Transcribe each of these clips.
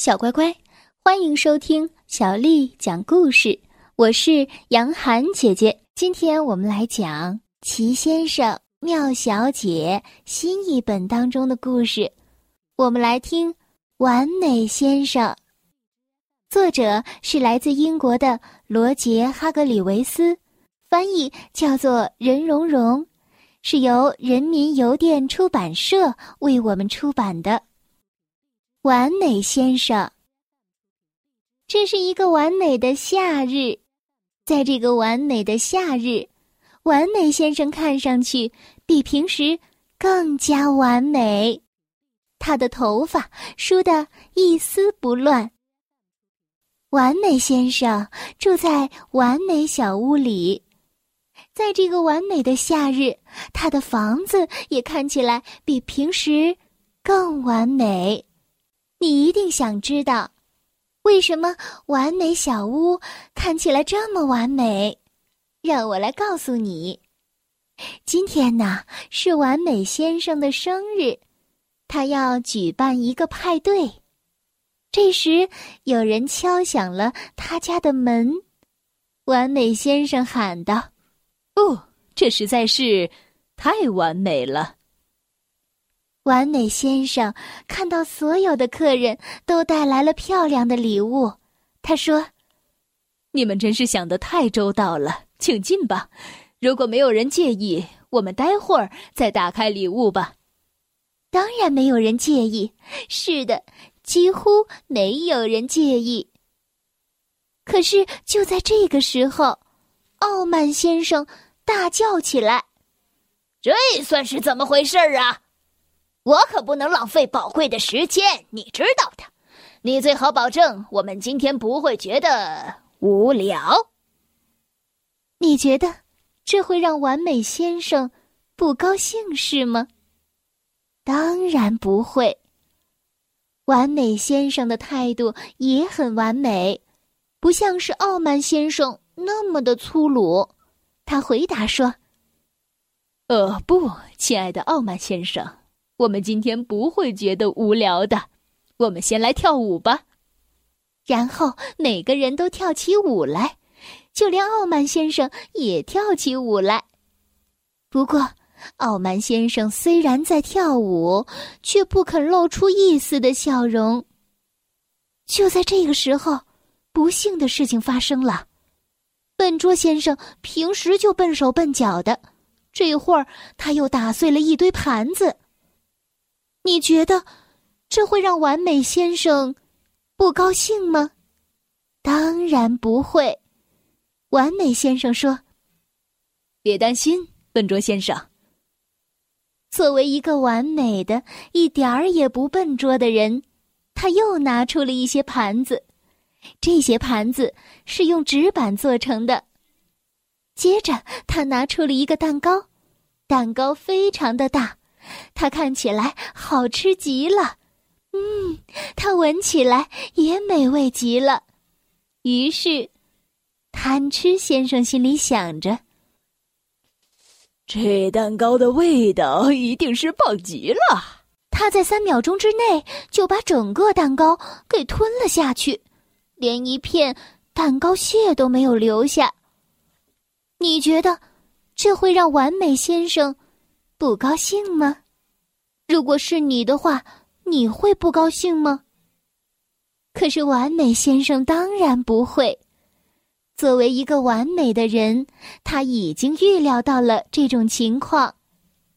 小乖乖，欢迎收听小丽讲故事。我是杨涵姐姐。今天我们来讲《奇先生妙小姐》新译本当中的故事。我们来听《完美先生》，作者是来自英国的罗杰·哈格里维斯，翻译叫做任蓉蓉，是由人民邮电出版社为我们出版的。完美先生，这是一个完美的夏日，在这个完美的夏日，完美先生看上去比平时更加完美。他的头发梳得一丝不乱。完美先生住在完美小屋里，在这个完美的夏日，他的房子也看起来比平时更完美。你一定想知道，为什么完美小屋看起来这么完美？让我来告诉你。今天呢是完美先生的生日，他要举办一个派对。这时，有人敲响了他家的门。完美先生喊道：“哦，这实在是太完美了。”完美先生看到所有的客人都带来了漂亮的礼物，他说：“你们真是想的太周到了，请进吧。如果没有人介意，我们待会儿再打开礼物吧。”当然没有人介意，是的，几乎没有人介意。可是就在这个时候，傲慢先生大叫起来：“这算是怎么回事啊？”我可不能浪费宝贵的时间，你知道的。你最好保证我们今天不会觉得无聊。你觉得这会让完美先生不高兴是吗？当然不会。完美先生的态度也很完美，不像是傲慢先生那么的粗鲁。他回答说：“呃，不，亲爱的傲慢先生。”我们今天不会觉得无聊的，我们先来跳舞吧。然后每个人都跳起舞来，就连傲慢先生也跳起舞来。不过，傲慢先生虽然在跳舞，却不肯露出一丝的笑容。就在这个时候，不幸的事情发生了：笨拙先生平时就笨手笨脚的，这会儿他又打碎了一堆盘子。你觉得这会让完美先生不高兴吗？当然不会。完美先生说：“别担心，笨拙先生。作为一个完美的、一点儿也不笨拙的人，他又拿出了一些盘子。这些盘子是用纸板做成的。接着，他拿出了一个蛋糕，蛋糕非常的大。”它看起来好吃极了，嗯，它闻起来也美味极了。于是，贪吃先生心里想着：“这蛋糕的味道一定是棒极了。”他在三秒钟之内就把整个蛋糕给吞了下去，连一片蛋糕屑都没有留下。你觉得这会让完美先生？不高兴吗？如果是你的话，你会不高兴吗？可是完美先生当然不会。作为一个完美的人，他已经预料到了这种情况。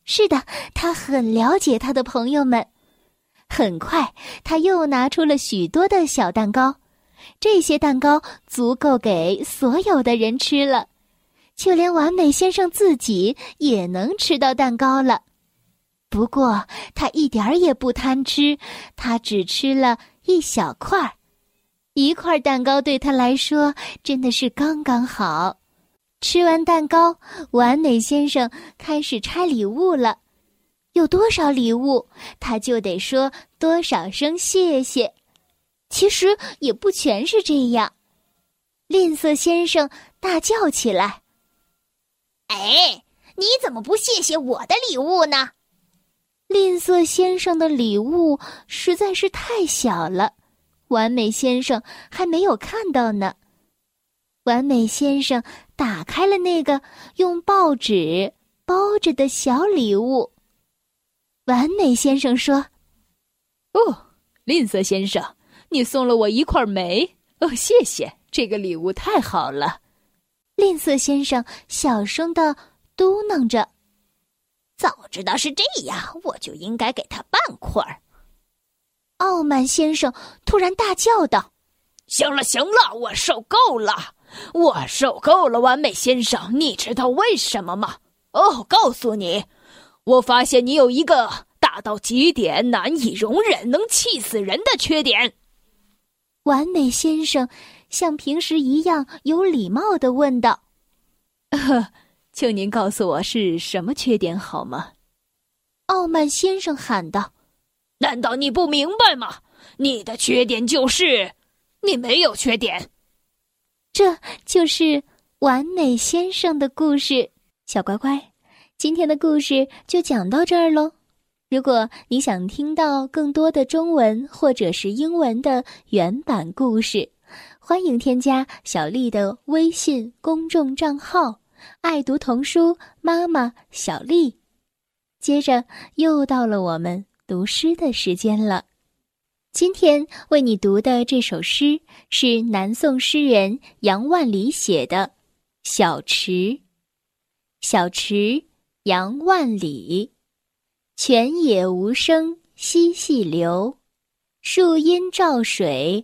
是的，他很了解他的朋友们。很快，他又拿出了许多的小蛋糕，这些蛋糕足够给所有的人吃了。就连完美先生自己也能吃到蛋糕了，不过他一点儿也不贪吃，他只吃了一小块儿，一块蛋糕对他来说真的是刚刚好。吃完蛋糕，完美先生开始拆礼物了，有多少礼物，他就得说多少声谢谢。其实也不全是这样，吝啬先生大叫起来。哎，你怎么不谢谢我的礼物呢？吝啬先生的礼物实在是太小了，完美先生还没有看到呢。完美先生打开了那个用报纸包着的小礼物。完美先生说：“哦，吝啬先生，你送了我一块煤。哦，谢谢，这个礼物太好了。”吝啬先生小声的嘟囔着：“早知道是这样，我就应该给他半块儿。”傲慢先生突然大叫道：“行了，行了，我受够了，我受够了！完美先生，你知道为什么吗？哦，告诉你。”我发现你有一个大到极点、难以容忍、能气死人的缺点。完美先生像平时一样有礼貌的问道：“呵请您告诉我是什么缺点好吗？”傲慢先生喊道：“难道你不明白吗？你的缺点就是你没有缺点。”这就是完美先生的故事，小乖乖。今天的故事就讲到这儿喽。如果你想听到更多的中文或者是英文的原版故事，欢迎添加小丽的微信公众账号“爱读童书妈妈小丽”。接着又到了我们读诗的时间了。今天为你读的这首诗是南宋诗人杨万里写的《小池》。小池。杨万里，泉眼无声惜细流，树阴照水